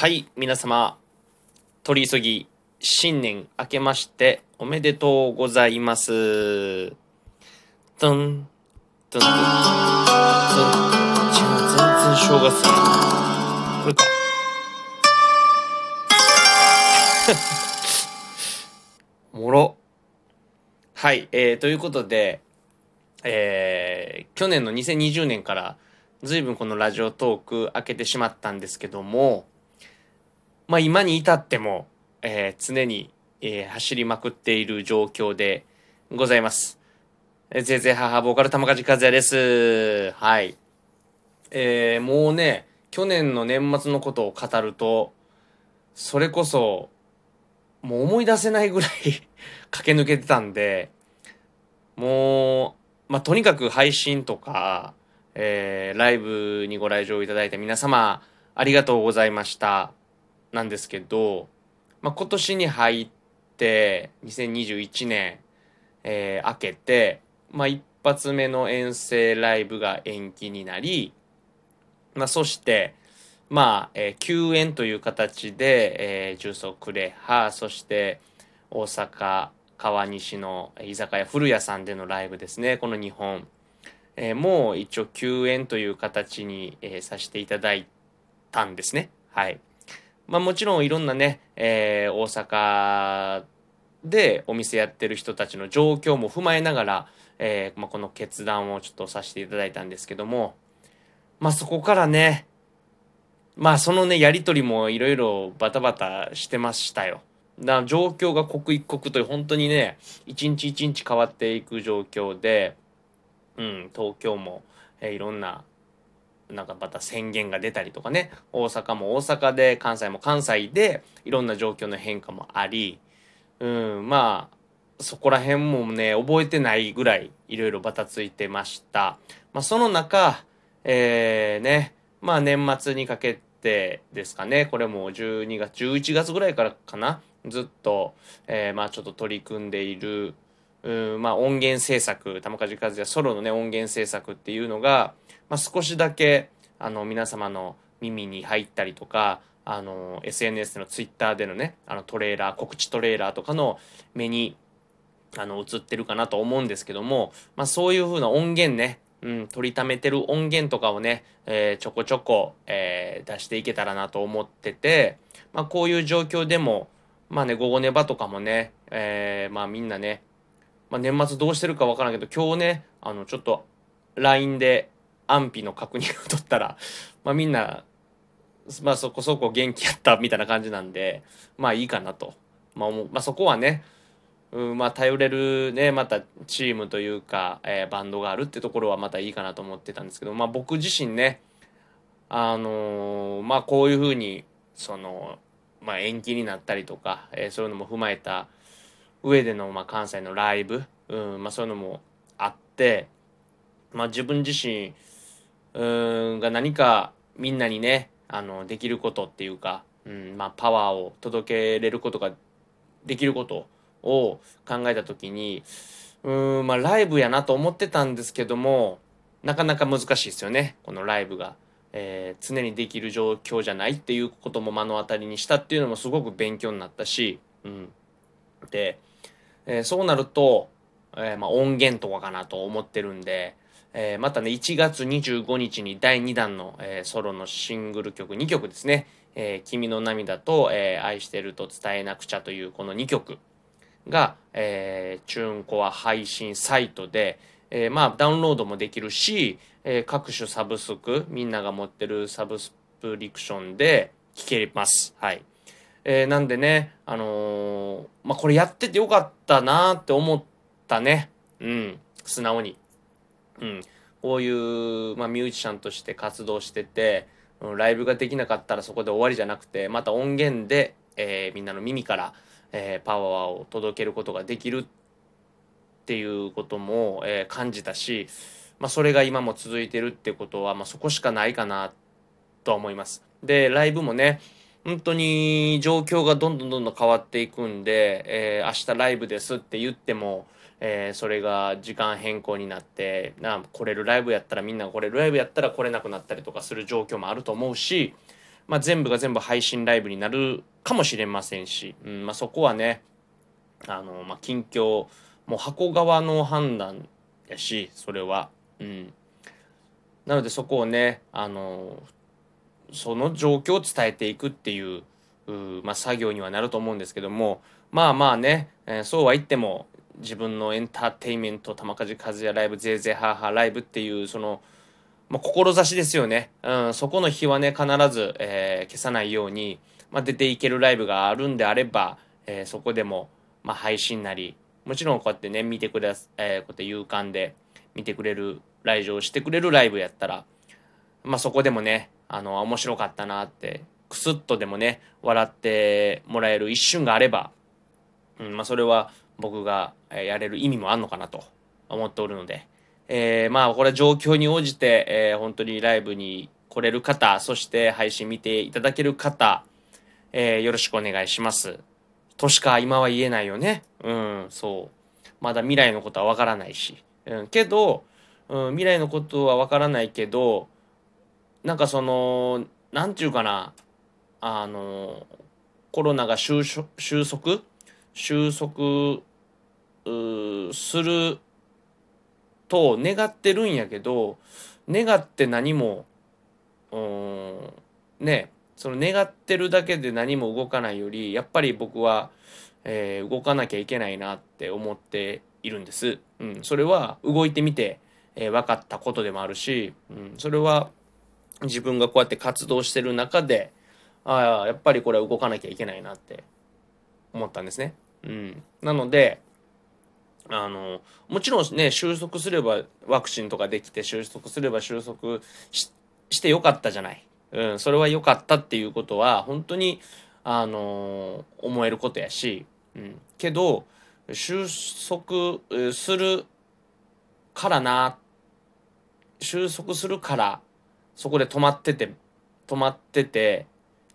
はい、皆様、取り急ぎ、新年明けましておめでとうございます。ドン、ドン、ドン、ドン。違う、全然正月ない。これか。もろ。はい、えー、ということで、えー、去年の2020年から随分このラジオトーク開けてしまったんですけども、まあ今に至っても、えー常に、えー走りまくっている状況でございます。えー、ぜいぜい母ボーカル玉梶和也です。はい。えーもうね、去年の年末のことを語ると、それこそ、もう思い出せないぐらい 駆け抜けてたんで、もう、まあ、とにかく配信とか、えーライブにご来場いただいた皆様、ありがとうございました。なんですけど、まあ、今年に入って、2021年、えー明けて、まあ、一発目の遠征ライブが延期になり、まあ、そして、まあ、えー休園という形で、えー、重曹クレハ、そして、大阪川西の居酒屋古谷さんでのライブですね、この2本。えーもう一応休園という形に、えーさせていただいたんですね。はい。まあもちろんいろんなね、えー大阪でお店やってる人たちの状況も踏まえながら、えーまあ、この決断をちょっとさせていただいたんですけども、まあそこからね、まあそのね、やりとりもいろいろバタバタしてましたよ。だから状況が刻一刻という本当にね、一日一日変わっていく状況で、うん、東京も、えーいろんな、なんかまた宣言が出たりとかね、大阪も大阪で、関西も関西で、いろんな状況の変化もあり、うん、まあ、そこら辺もね、覚えてないぐらい、いろいろバタついてました。まあ、その中、えー、ね、まあ年末にかけてですかね、これも12月、11月ぐらいからかな、ずっと、えー、まあちょっと取り組んでいる、うん、まあ音源制作、玉梶和也ソロのね、音源制作っていうのが、まあ少しだけ、あの、皆様の耳に入ったりとか、あの、SNS のツイッターでのね、あのトレーラー、告知トレーラーとかの目に、あの、映ってるかなと思うんですけども、まあそういう風な音源ね、うん、取りためてる音源とかをね、えーちょこちょこ、えー出していけたらなと思ってて、まあこういう状況でも、まあね、午後ネバとかもね、えーまあみんなね、まあ年末どうしてるかわからんけど、今日ね、あの、ちょっと LINE で安否の確認を取ったら、まあみんな、まあそこそこ元気やったみたいな感じなんで、まあいいかなと。まあ、まあそこはね、うん、まあ頼れるね、またチームというか、えーバンドがあるってところはまたいいかなと思ってたんですけど、まあ僕自身ね、あのーまあこういうふうに、その、まあ延期になったりとか、えーそういうのも踏まえた上での、まあ関西のライブ、うん、まあそういうのもあって、まあ自分自身、うん、が何かみんなにね、あの、できることっていうか、うん、まあパワーを届けれることができることを考えたときに、うん、まあライブやなと思ってたんですけども、なかなか難しいですよね、このライブが。えー常にできる状況じゃないっていうことも目の当たりにしたっていうのもすごく勉強になったし、うん。で、えーそうなると、えーまあ音源とかかなと思ってるんで、えーまたね、1月25日に第2弾の、えーソロのシングル曲2曲ですね、えー君の涙と、えー愛してると伝えなくちゃというこの2曲が、えー、チューンコア配信サイトで、えーまあダウンロードもできるし、えー各種サブスク、みんなが持ってるサブスプリクションで聴けます。はい。えーなんでね、あのーまあこれやっててよかったなって思ったね。うん。素直に。うん、こういう、まあ、ミュージシャンとして活動してて、ライブができなかったらそこで終わりじゃなくてまた音源で、えーみんなの耳から、えーパワーを届けることができるっていうことも、えー感じたし、まあ、それが今も続いてるってことは、まあ、そこしかないかなとは思います。でライブもね本当に状況がどんどんどんどん変わっていくんで、えー明日ライブですって言っても、えーそれが時間変更になってな来れるライブやったらみんなが来れるライブやったら来れなくなったりとかする状況もあると思うし、まあ、全部が全部配信ライブになるかもしれませんし、うんまあ、そこはねあの、まあ、近況もう箱側の判断やしそれは。うんなのでそこをねあのその状況を伝えていくっていうまあ、作業にはなると思うんですけどもまあまあね、えー、そうは言っても自分のエンターテインメント玉梶和也ライブぜいぜいハーハーライブっていうその、まあ、志ですよね、うん、そこの日はね必ず、えー、消さないように、まあ、出ていけるライブがあるんであれば、えー、そこでも、まあ、配信なりもちろんこうやってね見てくれ、えー、こうやって勇敢で見てくれる来場してくれるライブやったら、まあ、そこでもねあの面白かったなってクスッとでもね笑ってもらえる一瞬があれば、うんまあ、それは僕がやれる意味もあんのかなと思っておるので、えー、まあこれは状況に応じて、えー、本当にライブに来れる方そして配信見ていただける方、えー、よろしくお願いします。としか今は言えないよね。うんそう。まだ未来のことはわからないし、うん、けどうん、未来のことはわからないけどなんかそのなんていうかなあのコロナが収束？収束収束すると願ってるんやけど願って何もうんねその願ってるだけで何も動かないよりやっぱり僕は、えー、動かなきゃいけないなって思っているんです。うん、それは動いてみてえー、分かったことでもあるし、うん、それは自分がこうやって活動してる中でああやっぱりこれは動かなきゃいけないなって思ったんですね。うん、なのであのもちろんね収束すればワクチンとかできて収束すれば収束してよかったじゃない、うん、それは良かったっていうことは本当にあの思えることやし、うん、けど収束するからな収束するからそこで止まってて止まってて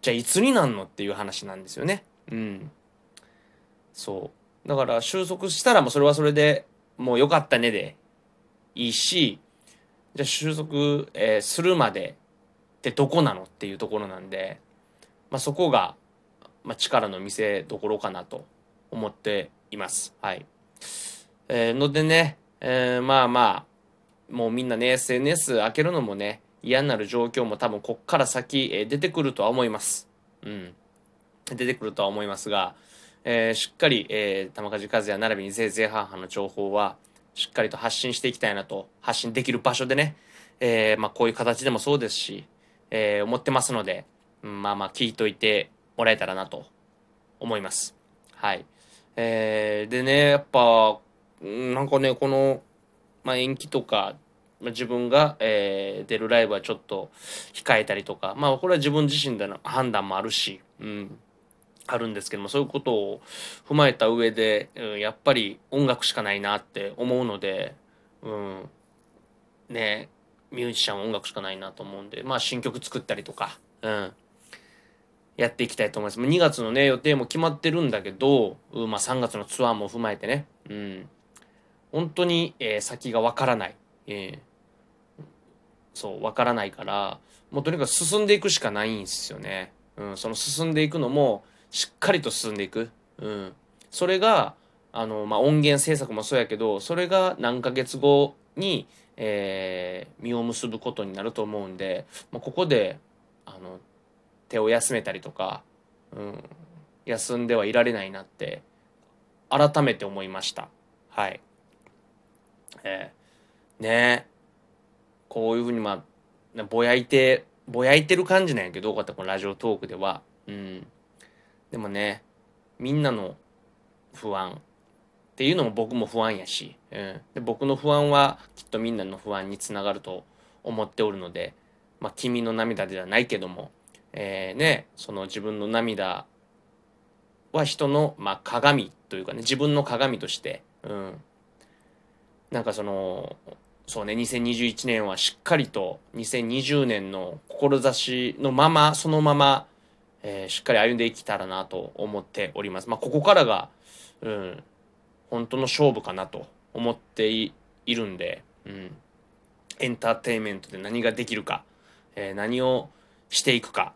じゃあいつになんのっていう話なんですよね。うん。そう。だから収束したらもうそれはそれでもうよかったねでいいしじゃあ収束、えー、するまでってどこなのっていうところなんで、まあ、そこが、まあ、力の見せどころかなと思っています。はい。えー、のでねえー、まあまあもうみんなね SNS 開けるのもね嫌になる状況も多分こっから先、え、出てくるとは思います。うん。出てくるとは思いますが、えー、しっかり、えー、玉梶和也並びにぜいぜいハーハの情報はしっかりと発信していきたいなと発信できる場所でね、えー、まあ、こういう形でもそうですし、え思ってますので、うん、まあまあ聞いといてもらえたらなと思います。はい。えー、でねやっぱなんかねこの、まあ、延期とか、まあ、自分が、えー、出るライブはちょっと控えたりとかまあこれは自分自身での判断もあるし、うん、あるんですけどもそういうことを踏まえた上で、うん、やっぱり音楽しかないなって思うので、うん、ねミュージシャン音楽しかないなと思うんでまあ新曲作ったりとか、うん、やっていきたいと思います。2月のね予定も決まってるんだけど、まあ、3月のツアーも踏まえてね、うん、本当に、えー、先がわからない、えー、そうわからないからもうとにかく進んでいくしかないんですよね、うん、その進んでいくのもしっかりと進んでいく、うん、それがあの、まあ、音源制作もそうやけどそれが何ヶ月後に、えー、実を結ぶことになると思うんで、まあ、ここであの手を休めたりとか、うん、休んではいられないなって改めて思いました。はい。えー、ね。こういうふうにまあぼやいてぼやいてる感じなんやけどこうやってこのラジオトークでは。うん。でもねみんなの不安っていうのも僕も不安やし、うん、で僕の不安はきっとみんなの不安につながると思っておるので、まあ、君の涙ではないけども、えー、ねその自分の涙は人の、まあ、鏡というかね自分の鏡として、うん、なんかそのそうね2021年はしっかりと2020年の志のままそのまま、えー、しっかり歩んでいけたらなと思っております。まあ、ここからが、うん、本当の勝負かなと思っているんで、うん、エンターテインメントで何ができるか、えー、何をしていくか、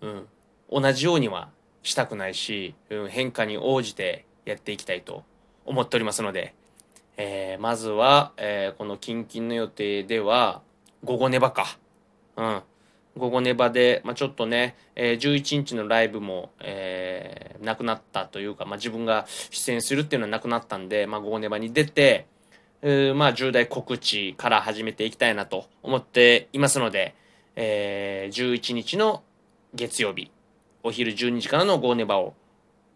うん、同じようにはしたくないし、うん、変化に応じてやっていきたいと思っておりますので、えー、まずは、えー、このキンキンの予定では、午後ネバか。うん。午後ネバで、まあ、ちょっとね、えー、11日のライブも、えー、なくなったというか、まあ、自分が出演するっていうのはなくなったんで、まあ、午後ネバに出て、えー、まあ、重大告知から始めていきたいなと思っていますので、えー、11日の月曜日、お昼12時からのゴーネバを、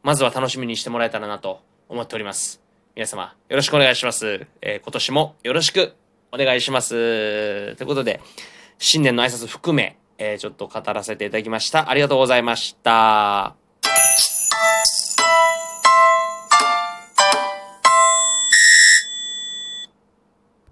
まずは楽しみにしてもらえたらなと思っております。皆様、よろしくお願いします。えー、今年もよろしくお願いします。ということで、新年の挨拶含め、えー、ちょっと語らせていただきました。ありがとうございました。